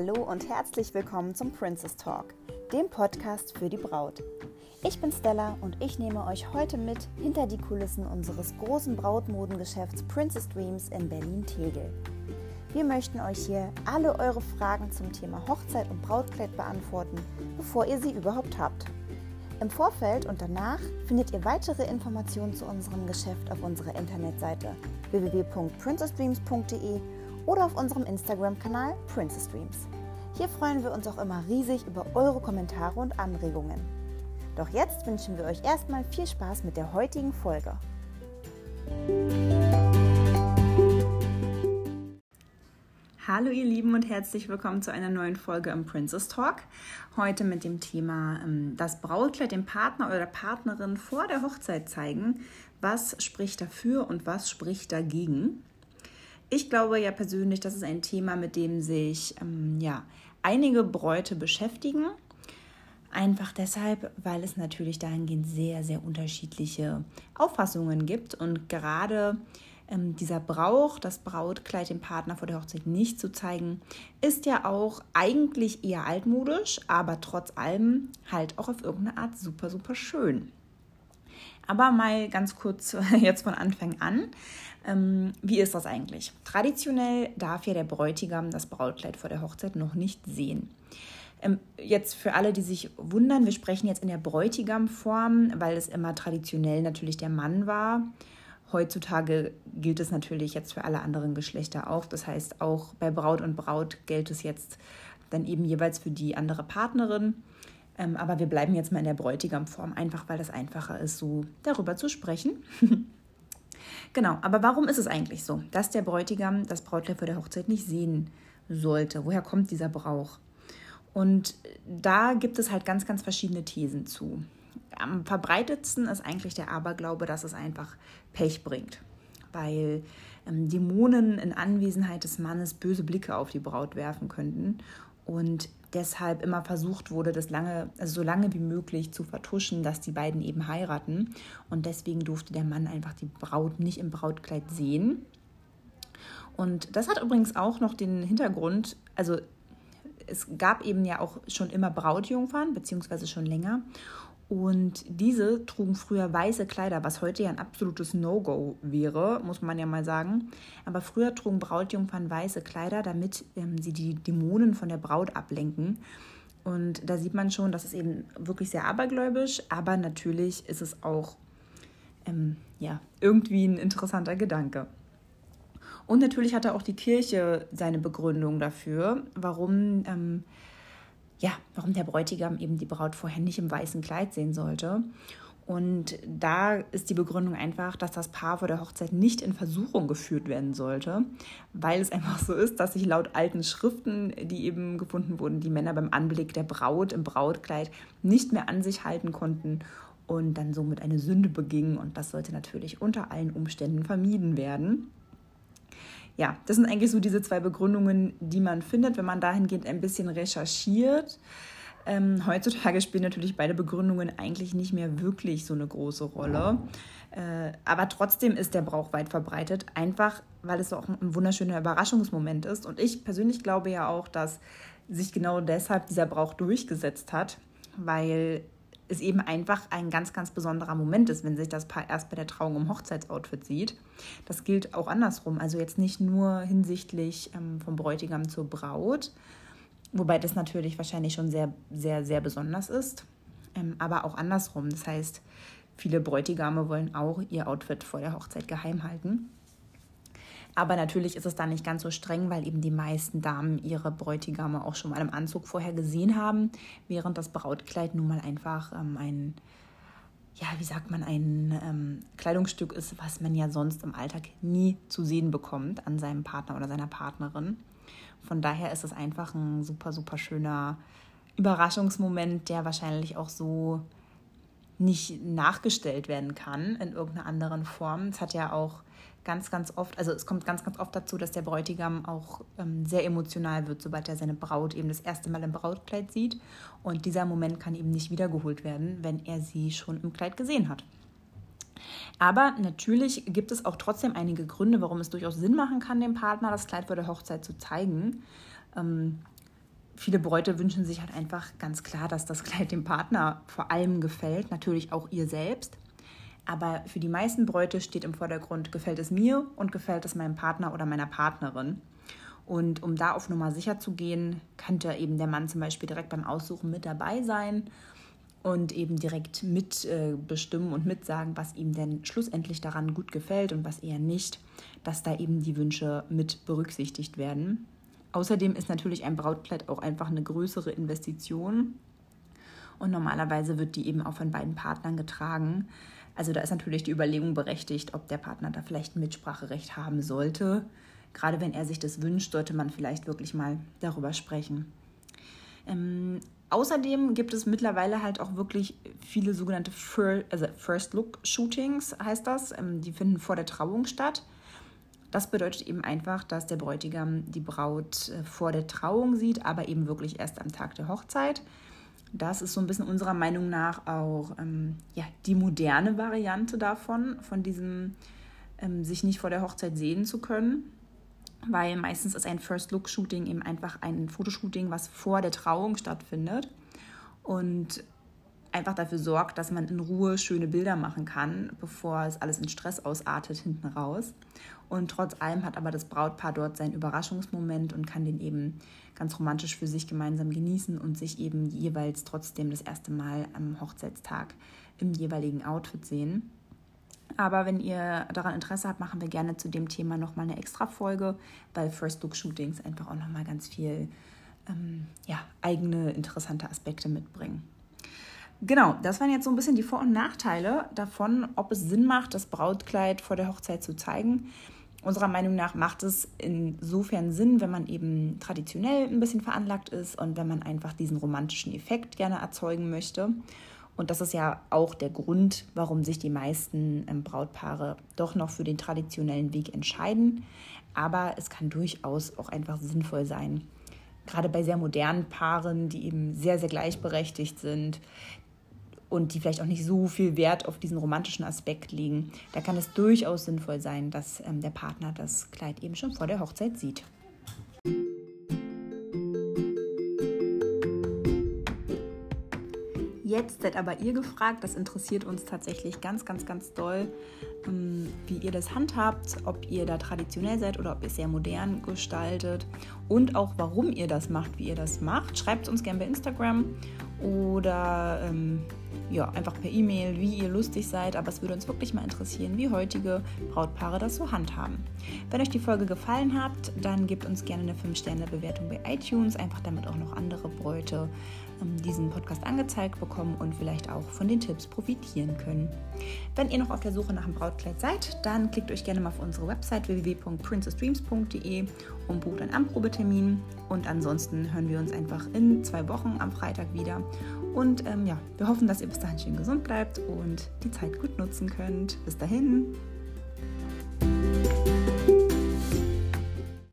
Hallo und herzlich willkommen zum Princess Talk, dem Podcast für die Braut. Ich bin Stella und ich nehme euch heute mit hinter die Kulissen unseres großen Brautmodengeschäfts Princess Dreams in Berlin-Tegel. Wir möchten euch hier alle eure Fragen zum Thema Hochzeit und Brautkleid beantworten, bevor ihr sie überhaupt habt. Im Vorfeld und danach findet ihr weitere Informationen zu unserem Geschäft auf unserer Internetseite www.princessdreams.de oder auf unserem Instagram-Kanal Princess Dreams. Hier freuen wir uns auch immer riesig über eure Kommentare und Anregungen. Doch jetzt wünschen wir euch erstmal viel Spaß mit der heutigen Folge. Hallo ihr Lieben und herzlich willkommen zu einer neuen Folge im Princess Talk. Heute mit dem Thema ähm, das Brautkleid dem Partner oder der Partnerin vor der Hochzeit zeigen. Was spricht dafür und was spricht dagegen? Ich glaube ja persönlich, das ist ein Thema, mit dem sich ähm, ja, einige Bräute beschäftigen. Einfach deshalb, weil es natürlich dahingehend sehr, sehr unterschiedliche Auffassungen gibt. Und gerade ähm, dieser Brauch, das Brautkleid dem Partner vor der Hochzeit nicht zu zeigen, ist ja auch eigentlich eher altmodisch, aber trotz allem halt auch auf irgendeine Art super, super schön. Aber mal ganz kurz jetzt von Anfang an. Ähm, wie ist das eigentlich? Traditionell darf ja der Bräutigam das Brautkleid vor der Hochzeit noch nicht sehen. Ähm, jetzt für alle, die sich wundern, wir sprechen jetzt in der Bräutigamform, weil es immer traditionell natürlich der Mann war. Heutzutage gilt es natürlich jetzt für alle anderen Geschlechter auch. Das heißt, auch bei Braut und Braut gilt es jetzt dann eben jeweils für die andere Partnerin. Ähm, aber wir bleiben jetzt mal in der Bräutigamform, einfach weil das einfacher ist, so darüber zu sprechen. genau, aber warum ist es eigentlich so, dass der Bräutigam das Brautkleid vor der Hochzeit nicht sehen sollte? Woher kommt dieser Brauch? Und da gibt es halt ganz, ganz verschiedene Thesen zu. Am verbreitetsten ist eigentlich der Aberglaube, dass es einfach Pech bringt, weil ähm, Dämonen in Anwesenheit des Mannes böse Blicke auf die Braut werfen könnten und deshalb immer versucht wurde, das lange, also so lange wie möglich zu vertuschen, dass die beiden eben heiraten. Und deswegen durfte der Mann einfach die Braut nicht im Brautkleid sehen. Und das hat übrigens auch noch den Hintergrund, also es gab eben ja auch schon immer Brautjungfern, beziehungsweise schon länger. Und diese trugen früher weiße Kleider, was heute ja ein absolutes No-Go wäre, muss man ja mal sagen. Aber früher trugen Brautjungfern weiße Kleider, damit ähm, sie die Dämonen von der Braut ablenken. Und da sieht man schon, das ist eben wirklich sehr abergläubisch, aber natürlich ist es auch ähm, ja, irgendwie ein interessanter Gedanke. Und natürlich hatte auch die Kirche seine Begründung dafür, warum ähm, ja, warum der Bräutigam eben die Braut vorher nicht im weißen Kleid sehen sollte. Und da ist die Begründung einfach, dass das Paar vor der Hochzeit nicht in Versuchung geführt werden sollte, weil es einfach so ist, dass sich laut alten Schriften, die eben gefunden wurden, die Männer beim Anblick der Braut im Brautkleid nicht mehr an sich halten konnten und dann somit eine Sünde begingen. Und das sollte natürlich unter allen Umständen vermieden werden ja, das sind eigentlich so diese zwei Begründungen, die man findet, wenn man dahingehend ein bisschen recherchiert. Ähm, heutzutage spielen natürlich beide Begründungen eigentlich nicht mehr wirklich so eine große Rolle. Äh, aber trotzdem ist der Brauch weit verbreitet, einfach weil es auch ein wunderschöner Überraschungsmoment ist. Und ich persönlich glaube ja auch, dass sich genau deshalb dieser Brauch durchgesetzt hat, weil es eben einfach ein ganz, ganz besonderer Moment ist, wenn sich das Paar erst bei der Trauung im Hochzeitsoutfit sieht. Das gilt auch andersrum, also jetzt nicht nur hinsichtlich ähm, vom Bräutigam zur Braut, wobei das natürlich wahrscheinlich schon sehr, sehr, sehr besonders ist, ähm, aber auch andersrum. Das heißt, viele Bräutigame wollen auch ihr Outfit vor der Hochzeit geheim halten. Aber natürlich ist es da nicht ganz so streng, weil eben die meisten Damen ihre Bräutigame auch schon mal im Anzug vorher gesehen haben, während das Brautkleid nun mal einfach ähm, ein, ja, wie sagt man, ein ähm, Kleidungsstück ist, was man ja sonst im Alltag nie zu sehen bekommt an seinem Partner oder seiner Partnerin. Von daher ist es einfach ein super, super schöner Überraschungsmoment, der wahrscheinlich auch so nicht nachgestellt werden kann in irgendeiner anderen Form. Es hat ja auch ganz, ganz oft, also es kommt ganz, ganz oft dazu, dass der Bräutigam auch ähm, sehr emotional wird, sobald er seine Braut eben das erste Mal im Brautkleid sieht. Und dieser Moment kann eben nicht wiedergeholt werden, wenn er sie schon im Kleid gesehen hat. Aber natürlich gibt es auch trotzdem einige Gründe, warum es durchaus Sinn machen kann, dem Partner das Kleid vor der Hochzeit zu zeigen. Ähm, viele Bräute wünschen sich halt einfach ganz klar, dass das Kleid dem Partner vor allem gefällt, natürlich auch ihr selbst. Aber für die meisten Bräute steht im Vordergrund, gefällt es mir und gefällt es meinem Partner oder meiner Partnerin. Und um da auf Nummer sicher zu gehen, könnte eben der Mann zum Beispiel direkt beim Aussuchen mit dabei sein und eben direkt mitbestimmen äh, und mitsagen, was ihm denn schlussendlich daran gut gefällt und was eher nicht, dass da eben die Wünsche mit berücksichtigt werden. Außerdem ist natürlich ein Brautkleid auch einfach eine größere Investition und normalerweise wird die eben auch von beiden Partnern getragen. Also da ist natürlich die Überlegung berechtigt, ob der Partner da vielleicht ein Mitspracherecht haben sollte. Gerade wenn er sich das wünscht, sollte man vielleicht wirklich mal darüber sprechen. Ähm, außerdem gibt es mittlerweile halt auch wirklich viele sogenannte also First Look Shootings, heißt das. Ähm, die finden vor der Trauung statt. Das bedeutet eben einfach, dass der Bräutigam die Braut äh, vor der Trauung sieht, aber eben wirklich erst am Tag der Hochzeit. Das ist so ein bisschen unserer Meinung nach auch ähm, ja, die moderne Variante davon, von diesem ähm, sich nicht vor der Hochzeit sehen zu können. Weil meistens ist ein First-Look-Shooting eben einfach ein Fotoshooting, was vor der Trauung stattfindet. Und einfach dafür sorgt, dass man in Ruhe schöne Bilder machen kann, bevor es alles in Stress ausartet hinten raus. Und trotz allem hat aber das Brautpaar dort seinen Überraschungsmoment und kann den eben ganz romantisch für sich gemeinsam genießen und sich eben jeweils trotzdem das erste Mal am Hochzeitstag im jeweiligen Outfit sehen. Aber wenn ihr daran Interesse habt, machen wir gerne zu dem Thema nochmal eine extra Folge, weil First Look Shootings einfach auch nochmal ganz viel ähm, ja, eigene interessante Aspekte mitbringen. Genau, das waren jetzt so ein bisschen die Vor- und Nachteile davon, ob es Sinn macht, das Brautkleid vor der Hochzeit zu zeigen. Unserer Meinung nach macht es insofern Sinn, wenn man eben traditionell ein bisschen veranlagt ist und wenn man einfach diesen romantischen Effekt gerne erzeugen möchte. Und das ist ja auch der Grund, warum sich die meisten ähm, Brautpaare doch noch für den traditionellen Weg entscheiden. Aber es kann durchaus auch einfach sinnvoll sein, gerade bei sehr modernen Paaren, die eben sehr, sehr gleichberechtigt sind, und die vielleicht auch nicht so viel Wert auf diesen romantischen Aspekt legen, da kann es durchaus sinnvoll sein, dass ähm, der Partner das Kleid eben schon vor der Hochzeit sieht. Jetzt seid aber ihr gefragt, das interessiert uns tatsächlich ganz, ganz, ganz doll, ähm, wie ihr das handhabt, ob ihr da traditionell seid oder ob ihr es sehr modern gestaltet und auch warum ihr das macht, wie ihr das macht. Schreibt uns gerne bei Instagram oder ähm, ja, einfach per E-Mail, wie ihr lustig seid. Aber es würde uns wirklich mal interessieren, wie heutige Brautpaare das so handhaben. Wenn euch die Folge gefallen hat, dann gebt uns gerne eine 5-Sterne-Bewertung bei iTunes, einfach damit auch noch andere Bräute ähm, diesen Podcast angezeigt bekommen und vielleicht auch von den Tipps profitieren können. Wenn ihr noch auf der Suche nach einem Brautkleid seid, dann klickt euch gerne mal auf unsere Website www.princessdreams.de und bucht einen Anprobetermin. Und ansonsten hören wir uns einfach in zwei Wochen am Freitag wieder. Und ähm, ja, wir hoffen, dass ihr bis dahin schön gesund bleibt und die Zeit gut nutzen könnt. Bis dahin.